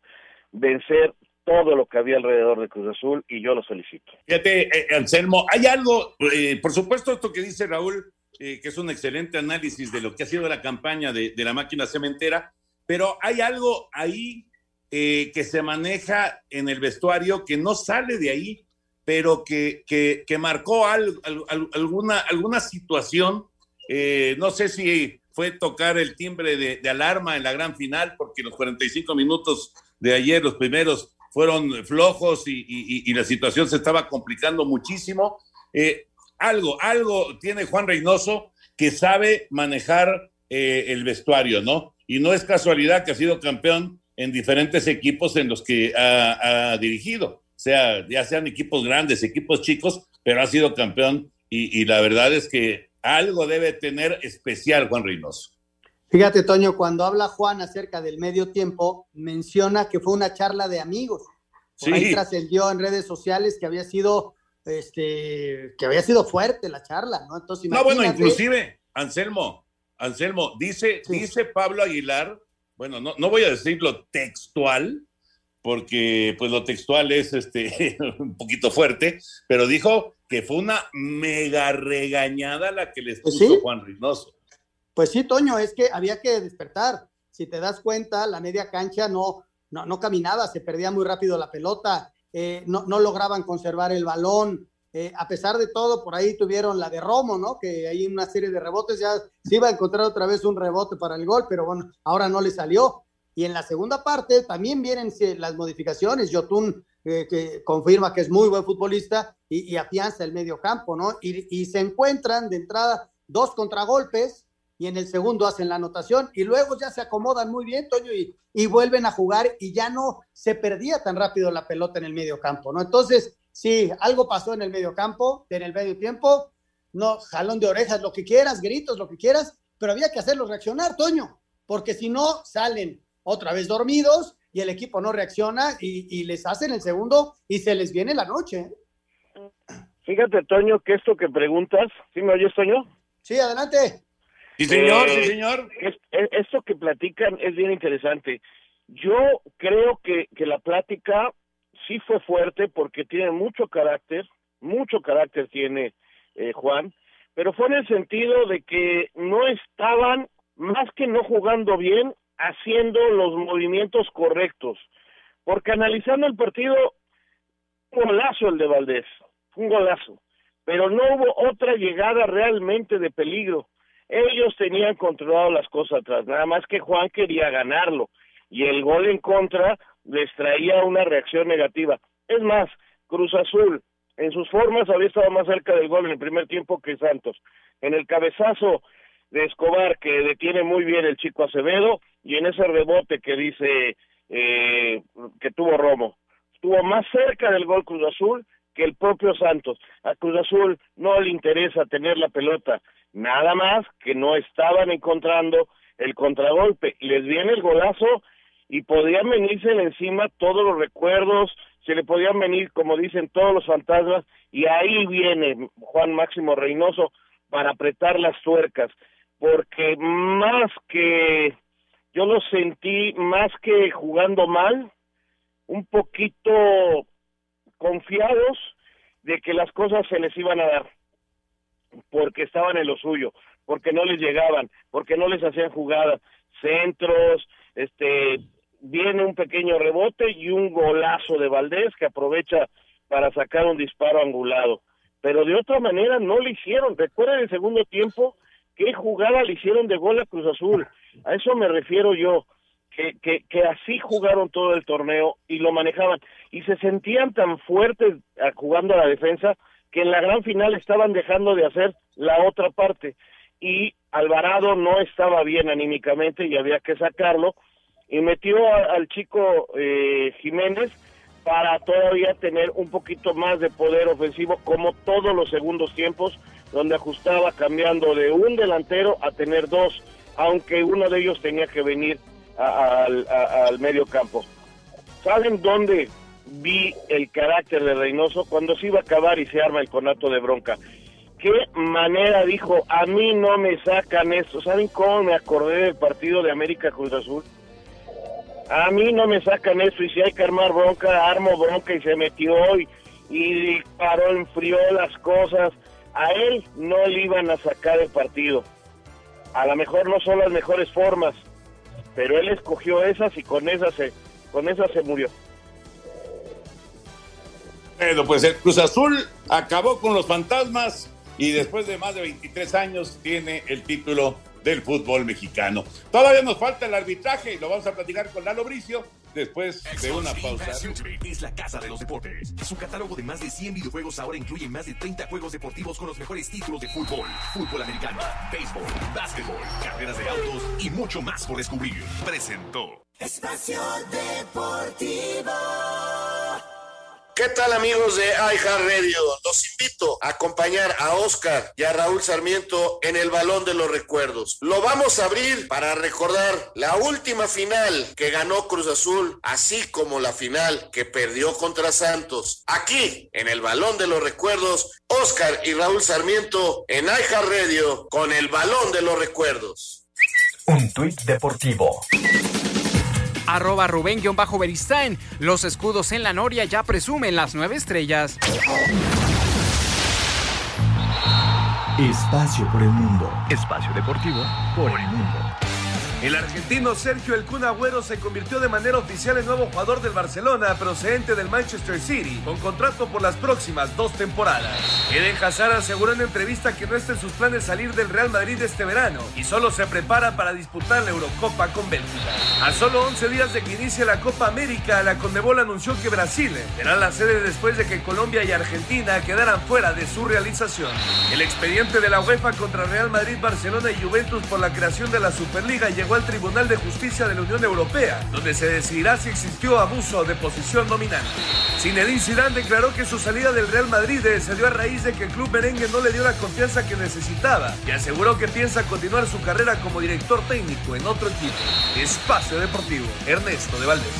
vencer todo lo que había alrededor de Cruz Azul y yo los felicito. Fíjate, eh, Anselmo, hay algo, eh, por supuesto, esto que dice Raúl, eh, que es un excelente análisis de lo que ha sido la campaña de, de la máquina cementera, pero hay algo ahí que se maneja en el vestuario que no sale de ahí pero que, que, marcó alguna, alguna situación. Eh, no sé si fue tocar el timbre de, alarma en la gran final, porque los 45 minutos de ayer, los primeros, fueron flojos y, la situación se estaba complicando muchísimo. Eh, algo, algo tiene Juan Reynoso que sabe manejar eh, el vestuario, ¿no? Y no es casualidad que ha sido campeón en diferentes equipos en los que ha dirigido sea, ya sean equipos grandes, equipos chicos, pero ha sido campeón y, la verdad es que algo debe tener especial Juan Reynoso. Fíjate, Toño, cuando habla Juan acerca del medio tiempo, menciona que fue una charla de amigos. Por ahí trascendió en redes sociales que había sido, este, que había sido fuerte la charla, ¿no? Entonces, no, bueno, inclusive, Anselmo, Anselmo, dice, dice Pablo Aguilar, bueno, no, no voy a decirlo textual, porque pues lo textual es este un poquito fuerte, pero dijo que fue una mega regañada la que les pues puso Juan Reynoso. Pues sí, Toño, es que había que despertar. Si te das cuenta, la media cancha no, no, no caminaba, se perdía muy rápido la pelota, eh, no, lograban conservar el balón. Eh, a pesar de todo, por ahí tuvieron la de Romo, ¿no? Que hay una serie de rebotes, ya se iba a encontrar otra vez un rebote para el gol, pero bueno, ahora no le salió. Y en la segunda parte también vienen las modificaciones. Yotun eh, que confirma que es muy buen futbolista y, afianza el medio campo, ¿no? Y, se encuentran de entrada dos contragolpes y en el segundo hacen la anotación y luego ya se acomodan muy bien, Toño, y, y vuelven a jugar y ya no se perdía tan rápido la pelota en el medio campo, ¿no? Entonces, sí, algo pasó en el medio campo, en el medio tiempo, no, jalón de orejas, lo que quieras, gritos, lo que quieras, pero había que hacerlos reaccionar, Toño, porque si no, salen otra vez dormidos y el equipo no reacciona y, les hacen el segundo y se les viene la noche. Fíjate, Toño, que esto que preguntas, ¿sí me oyes, Toño? Sí, adelante. Sí, señor, sí, eh, señor. esto que platican es bien interesante. Yo creo que, que la plática sí fue fuerte porque tiene mucho carácter, mucho carácter tiene eh, Juan, pero fue en el sentido de que no estaban, más que no jugando bien, haciendo los movimientos correctos. Porque analizando el partido, un golazo el de Valdés, un golazo, pero no hubo otra llegada realmente de peligro. Ellos tenían controlado las cosas atrás, nada más que Juan quería ganarlo y el gol en contra les traía una reacción negativa. Es más, Cruz Azul en sus formas había estado más cerca del gol en el primer tiempo que Santos. En el cabezazo de Escobar que detiene muy bien el chico Acevedo y en ese rebote que dice eh, que tuvo Romo. Estuvo más cerca del gol Cruz Azul que el propio Santos. A Cruz Azul no le interesa tener la pelota, nada más que no estaban encontrando el contragolpe. Les viene el golazo y podían venirse encima todos los recuerdos, se le podían venir, como dicen, todos los fantasmas, y ahí viene Juan Máximo Reynoso para apretar las tuercas, porque más que yo lo sentí, más que jugando mal, un poquito confiados de que las cosas se les iban a dar, porque estaban en lo suyo, porque no les llegaban, porque no les hacían jugadas, centros, este, viene un pequeño rebote y un golazo de Valdés que aprovecha para sacar un disparo angulado. Pero de otra manera no le hicieron. Recuerden el segundo tiempo qué jugada le hicieron de gol a Cruz Azul. A eso me refiero yo, que, que, que así jugaron todo el torneo y lo manejaban. Y se sentían tan fuertes jugando a la defensa que en la gran final estaban dejando de hacer la otra parte. Y Alvarado no estaba bien anímicamente y había que sacarlo y metió al chico eh, Jiménez para todavía tener un poquito más de poder ofensivo como todos los segundos tiempos donde ajustaba cambiando de un delantero a tener dos aunque uno de ellos tenía que venir al medio campo ¿saben dónde vi el carácter de Reynoso? cuando se iba a acabar y se arma el conato de bronca qué manera dijo a mí no me sacan esto ¿saben cómo me acordé del partido de América Cruz Azul? A mí no me sacan eso y si hay que armar bronca, armo bronca y se metió y, y paró, enfrió las cosas. A él no le iban a sacar el partido. A lo mejor no son las mejores formas, pero él escogió esas y con esas se, con esas se murió. Bueno, pues el Cruz Azul acabó con los fantasmas y después de más de 23 años tiene el título del fútbol mexicano. Todavía nos falta el arbitraje y lo vamos a platicar con Lalo Bricio después de una pausa. Es la casa de los deportes. Su catálogo de más de 100 videojuegos ahora incluye más de 30 juegos deportivos con los mejores títulos de fútbol, fútbol americano, béisbol, básquetbol, carreras de autos y mucho más por descubrir. Presentó Espacio Deportivo. ¿Qué tal amigos de iHeartRadio? Los invito a acompañar a Oscar y a Raúl Sarmiento en el Balón de los Recuerdos. Lo vamos a abrir para recordar la última final que ganó Cruz Azul, así como la final que perdió contra Santos. Aquí, en el Balón de los Recuerdos, Oscar y Raúl Sarmiento en iHeartRadio con el Balón de los Recuerdos. Un tuit deportivo arroba Rubén-Beristain. Los escudos en la Noria ya presumen las nueve estrellas. Espacio por el mundo. Espacio deportivo por el mundo. El argentino Sergio El Kun Agüero se convirtió de manera oficial en nuevo jugador del Barcelona procedente del Manchester City con contrato por las próximas dos temporadas. Eden Hazard aseguró en entrevista que no está en sus planes salir del Real Madrid este verano y solo se prepara para disputar la Eurocopa con Bélgica. A solo 11 días de que inicie la Copa América, la Condebol anunció que Brasil será la sede después de que Colombia y Argentina quedaran fuera de su realización. El expediente de la UEFA contra Real Madrid, Barcelona y Juventus por la creación de la Superliga llegó llegó al Tribunal de Justicia de la Unión Europea, donde se decidirá si existió abuso de posición dominante. Zinedine Zidane declaró que su salida del Real Madrid se dio a raíz de que el club merengue no le dio la confianza que necesitaba y aseguró que piensa continuar su carrera como director técnico en otro equipo. Espacio Deportivo, Ernesto de Valdés.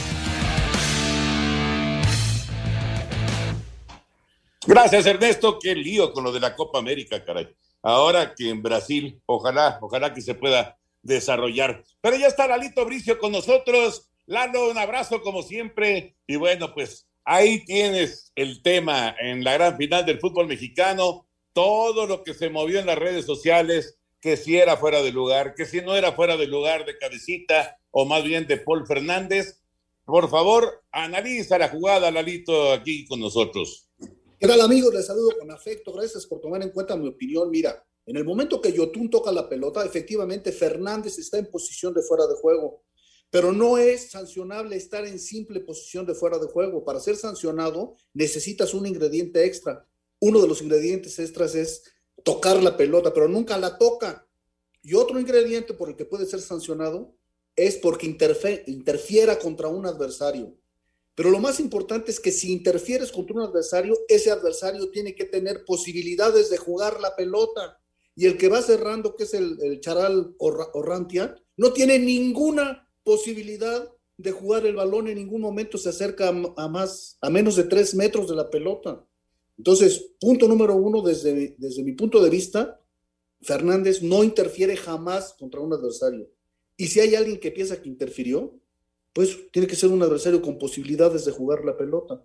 Gracias, Ernesto. Qué lío con lo de la Copa América, caray. Ahora que en Brasil, ojalá, ojalá que se pueda desarrollar. Pero ya está Lalito Bricio con nosotros. Lalo, un abrazo como siempre. Y bueno, pues ahí tienes el tema en la gran final del fútbol mexicano. Todo lo que se movió en las redes sociales, que si era fuera de lugar, que si no era fuera de lugar de Cabecita o más bien de Paul Fernández. Por favor, analiza la jugada, Lalito, aquí con nosotros. ¿Qué tal amigos? Les saludo con afecto. Gracias por tomar en cuenta mi opinión. Mira, en el momento que Yotun toca la pelota, efectivamente Fernández está en posición de fuera de juego, pero no es sancionable estar en simple posición de fuera de juego. Para ser sancionado necesitas un ingrediente extra. Uno de los ingredientes extras es tocar la pelota, pero nunca la toca. Y otro ingrediente por el que puede ser sancionado es porque interfiera contra un adversario. Pero lo más importante es que si interfieres contra un adversario, ese adversario tiene que tener posibilidades de jugar la pelota. Y el que va cerrando, que es el, Charal Orrantia, no tiene ninguna posibilidad de jugar el balón en ningún momento se acerca a, más a menos de tres metros de la pelota. Entonces, punto número uno, desde, desde mi punto de vista, Fernández no interfiere jamás contra un adversario. Y si hay alguien que piensa que interfirió, pues tiene que ser un adversario con posibilidades de jugar la pelota.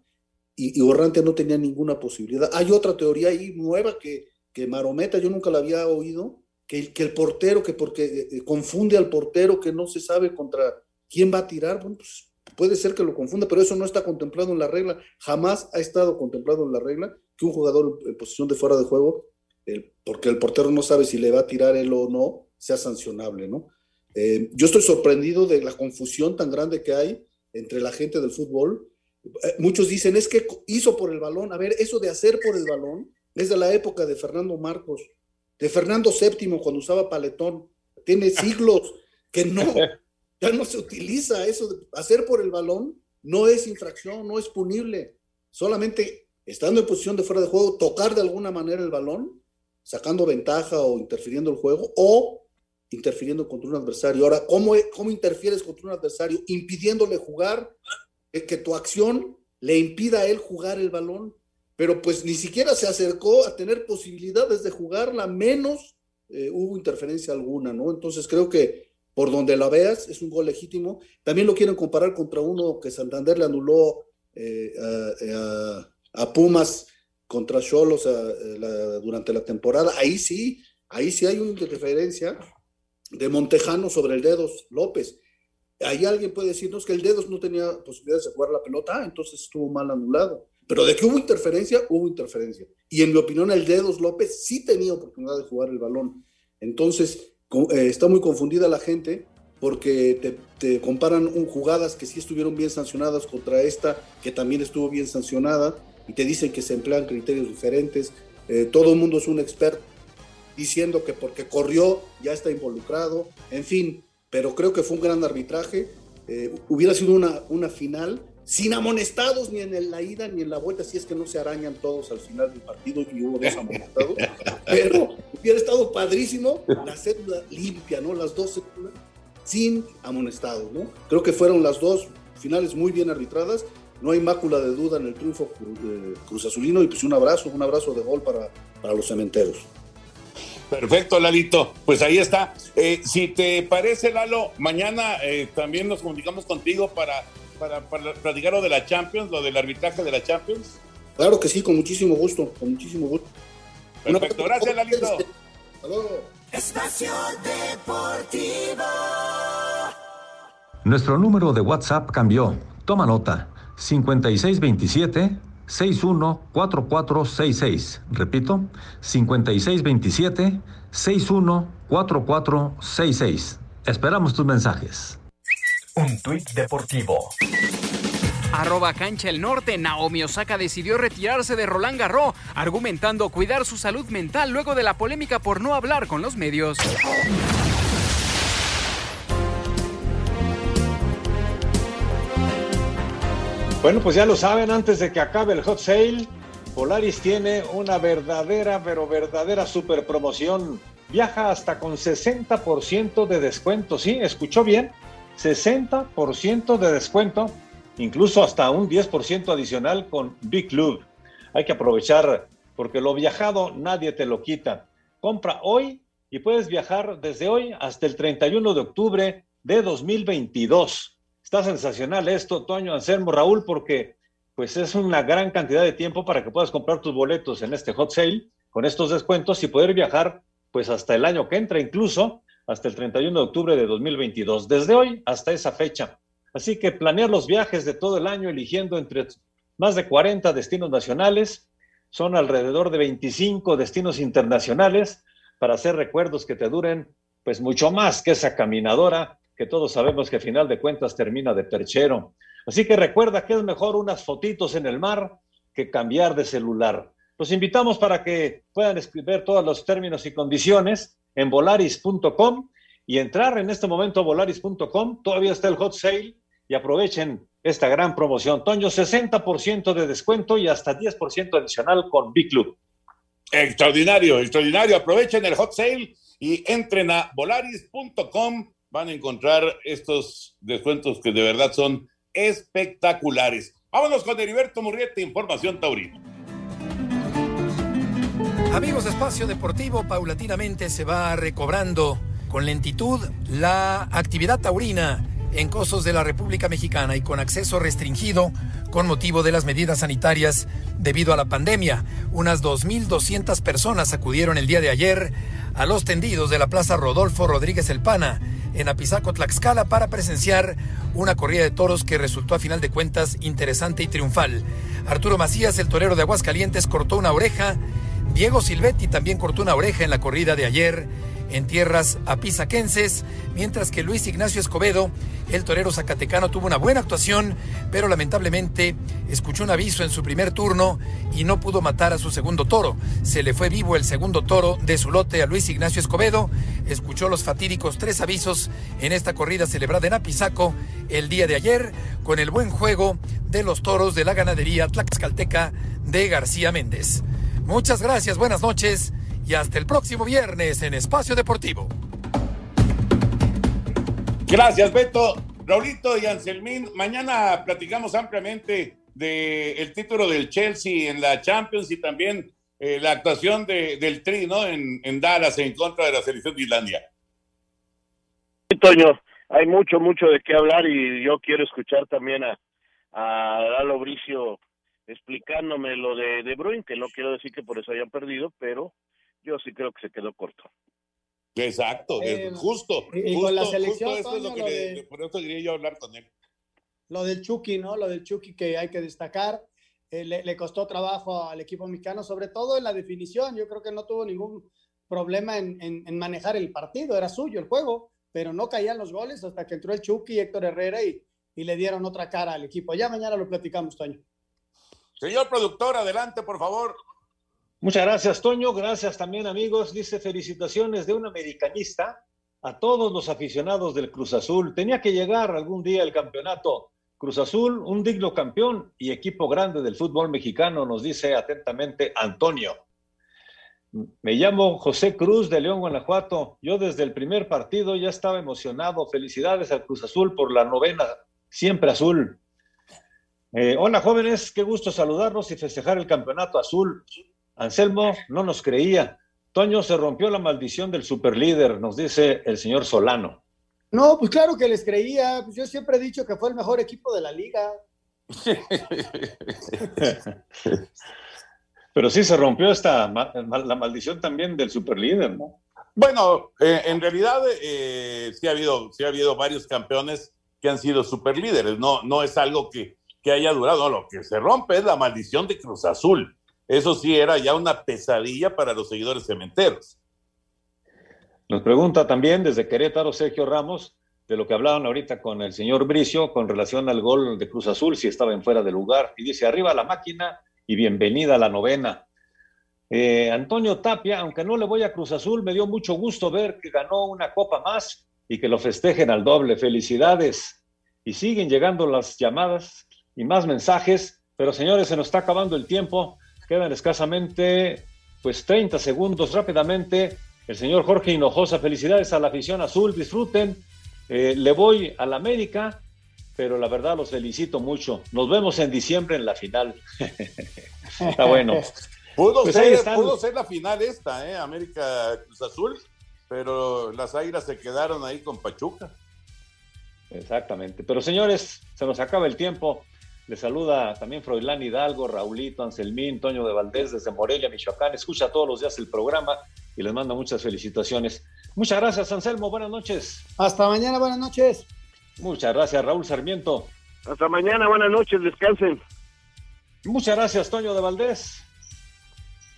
Y, y no tenía ninguna posibilidad. Hay otra teoría ahí nueva que, que Marometa, yo nunca la había oído, que, el portero, que porque eh, eh, confunde al portero, que no se sabe contra quién va a tirar, bueno, pues puede ser que lo confunda, pero eso no está contemplado en la regla. Jamás ha estado contemplado en la regla que un jugador en posición de fuera de juego, porque el portero no sabe si le va a tirar él o no, sea sancionable, ¿no? Eh, yo estoy sorprendido de la confusión tan grande que hay entre la gente del fútbol. Muchos dicen, es que hizo por el balón. A ver, eso de hacer por el balón es de la época de Fernando Marcos, de Fernando VII cuando usaba paletón. Tiene siglos que no, ya no se utiliza eso de hacer por el balón. No es infracción, no es punible. Solamente estando en posición de fuera de juego, tocar de alguna manera el balón, sacando ventaja o interfiriendo el juego, o interfiriendo contra un adversario. Ahora, ¿cómo, cómo interfieres contra un adversario? Impidiéndole jugar, que tu acción le impida a él jugar el balón, pero pues ni siquiera se acercó a tener posibilidades de jugarla, menos eh, hubo interferencia alguna, ¿no? Entonces creo que por donde la veas es un gol legítimo. También lo quieren comparar contra uno que Santander le anuló eh, a, Pumas contra Cholos durante la temporada. Ahí sí, ahí sí hay una interferencia de Montejano sobre el Dedos López. Ahí alguien puede decirnos que el Dedos no tenía posibilidades de jugar la pelota, ah, entonces estuvo mal anulado. Pero de que hubo interferencia, hubo interferencia. Y en mi opinión, el Dedos López sí tenía oportunidad de jugar el balón. Entonces, eh, está muy confundida la gente porque te, comparan jugadas que sí estuvieron bien sancionadas contra esta, que también estuvo bien sancionada, y te dicen que se emplean criterios diferentes. Eh, todo el mundo es un experto diciendo que porque corrió ya está involucrado, en fin, pero creo que fue un gran arbitraje. Eh, hubiera sido una, una final sin amonestados ni en la ida ni en la vuelta, si es que no se arañan todos al final del partido y hubo dos amonestados, pero hubiera estado padrísimo la cédula limpia, ¿no? Las dos cédulas sin amonestados, ¿no? Creo que fueron las dos finales muy bien arbitradas, no hay mácula de duda en el triunfo Cruz Azulino y pues un abrazo, un abrazo de gol para, para los cementeros. Perfecto, Lalito. Pues ahí está. Eh, si te parece, Lalo, mañana eh, también nos comunicamos contigo para, para, platicar lo de la Champions, lo del arbitraje de la Champions. Claro que sí, con muchísimo gusto, con muchísimo gusto. Perfecto, gracias, Lalito. Hasta luego. Espacio Deportivo. Nuestro número de WhatsApp cambió. Toma nota. 5627 614466. Repito, 5627-614466. Esperamos tus mensajes. Un tuit deportivo. Arroba Cancha el Norte, Naomi Osaka decidió retirarse de Roland Garros, argumentando cuidar su salud mental luego de la polémica por no hablar con los medios. Bueno, pues ya lo saben, antes de que acabe el hot sale, Polaris tiene una verdadera, pero verdadera super promoción. Viaja hasta con 60% de descuento, ¿sí? ¿Escuchó bien? 60% de descuento, incluso hasta un 10% adicional con Big Club. Hay que aprovechar porque lo viajado nadie te lo quita. Compra hoy y puedes viajar desde hoy hasta el 31 de octubre de 2022. Está sensacional esto, Toño Anselmo, Raúl, porque pues es una gran cantidad de tiempo para que puedas comprar tus boletos en este hot sale con estos descuentos y poder viajar pues hasta el año que entra, incluso hasta el 31 de octubre de 2022, desde hoy hasta esa fecha. Así que planear los viajes de todo el año eligiendo entre más de 40 destinos nacionales, son alrededor de 25 destinos internacionales para hacer recuerdos que te duren pues mucho más que esa caminadora que todos sabemos que a final de cuentas termina de perchero. Así que recuerda que es mejor unas fotitos en el mar que cambiar de celular. Los invitamos para que puedan escribir todos los términos y condiciones en volaris.com y entrar en este momento a volaris.com. Todavía está el hot sale y aprovechen esta gran promoción. Toño, 60% de descuento y hasta 10% adicional con Big Club. Extraordinario, extraordinario. Aprovechen el hot sale y entren a volaris.com. Van a encontrar estos descuentos que de verdad son espectaculares. Vámonos con Heriberto Murriete, Información Taurina. Amigos Espacio Deportivo, paulatinamente se va recobrando con lentitud la actividad taurina en Cosos de la República Mexicana y con acceso restringido con motivo de las medidas sanitarias debido a la pandemia. Unas 2.200 personas acudieron el día de ayer a los tendidos de la Plaza Rodolfo Rodríguez El Pana en Apizaco, Tlaxcala, para presenciar una corrida de toros que resultó a final de cuentas interesante y triunfal. Arturo Macías, el torero de Aguascalientes, cortó una oreja. Diego Silvetti también cortó una oreja en la corrida de ayer en tierras apizaquenses, mientras que Luis Ignacio Escobedo, el torero zacatecano, tuvo una buena actuación, pero lamentablemente escuchó un aviso en su primer turno y no pudo matar a su segundo toro. Se le fue vivo el segundo toro de su lote a Luis Ignacio Escobedo, escuchó los fatídicos tres avisos en esta corrida celebrada en Apizaco el día de ayer, con el buen juego de los toros de la ganadería Tlaxcalteca de García Méndez. Muchas gracias, buenas noches y hasta el próximo viernes en Espacio Deportivo. Gracias, Beto. Raulito y Anselmín, mañana platicamos ampliamente del título del Chelsea en la Champions y también eh, la actuación de, del Tri, ¿no? En, en, Dallas en contra de la selección de Islandia. Sí, Toño, hay mucho, mucho de qué hablar y yo quiero escuchar también a, a Lalo Bricio explicándome lo de De Bruyne, que no quiero decir que por eso hayan perdido, pero yo sí creo que se quedó corto. Exacto, Eh, justo. y- justo, con la selección, justo eso es lo Toño, que lo le- de- por eso quería yo hablar con él. Lo del Chucky, ¿no? Lo del Chucky que hay que destacar. Eh, le, le costó trabajo al equipo mexicano, sobre todo en la definición. Yo creo que no tuvo ningún problema en, en- en manejar el partido, era suyo el juego, pero no caían los goles hasta que entró el Chucky y Héctor Herrera y, y le dieron otra cara al equipo. Ya mañana lo platicamos, Toño. Señor productor, adelante, por favor. Muchas gracias, Toño. Gracias también, amigos. Dice felicitaciones de un americanista a todos los aficionados del Cruz Azul. Tenía que llegar algún día el campeonato. Cruz Azul, un digno campeón y equipo grande del fútbol mexicano, nos dice atentamente Antonio. Me llamo José Cruz de León, Guanajuato. Yo desde el primer partido ya estaba emocionado. Felicidades al Cruz Azul por la novena, siempre azul. Eh, hola jóvenes, qué gusto saludarlos y festejar el campeonato azul. Anselmo no nos creía. Toño se rompió la maldición del superlíder, nos dice el señor Solano. No, pues claro que les creía. Pues yo siempre he dicho que fue el mejor equipo de la liga. Pero sí se rompió esta la maldición también del superlíder, ¿no? Bueno, eh, en realidad eh, sí, ha habido, sí ha habido varios campeones que han sido superlíderes. No, no es algo que, que haya durado. Lo que se rompe es la maldición de Cruz Azul. Eso sí era ya una pesadilla para los seguidores cementeros. Nos pregunta también desde Querétaro Sergio Ramos de lo que hablaban ahorita con el señor Bricio con relación al gol de Cruz Azul, si estaba en fuera de lugar. Y dice, arriba la máquina y bienvenida a la novena. Eh, Antonio Tapia, aunque no le voy a Cruz Azul, me dio mucho gusto ver que ganó una copa más y que lo festejen al doble. Felicidades. Y siguen llegando las llamadas y más mensajes, pero señores, se nos está acabando el tiempo, quedan escasamente pues 30 segundos rápidamente. El señor Jorge Hinojosa, felicidades a la afición azul, disfruten. Eh, le voy a la América, pero la verdad los felicito mucho. Nos vemos en diciembre en la final. Está bueno. Pudo, Pues ser, pudo ser la final esta, ¿eh? América Cruz Azul, pero las águilas se quedaron ahí con Pachuca. Exactamente. Pero señores, se nos acaba el tiempo. Les saluda también Froilán Hidalgo, Raulito, Anselmín, Toño de Valdés desde Morelia, Michoacán. Escucha todos los días el programa y les mando muchas felicitaciones. Muchas gracias, Anselmo. Buenas noches. Hasta mañana, buenas noches. Muchas gracias, Raúl Sarmiento. Hasta mañana, buenas noches, descansen. Muchas gracias, Toño de Valdés.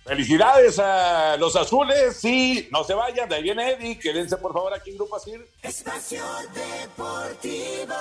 Felicidades a los azules, sí, no se vayan, de ahí viene Eddie, quédense por favor aquí en Grupo Asir. Espacio Deportivo.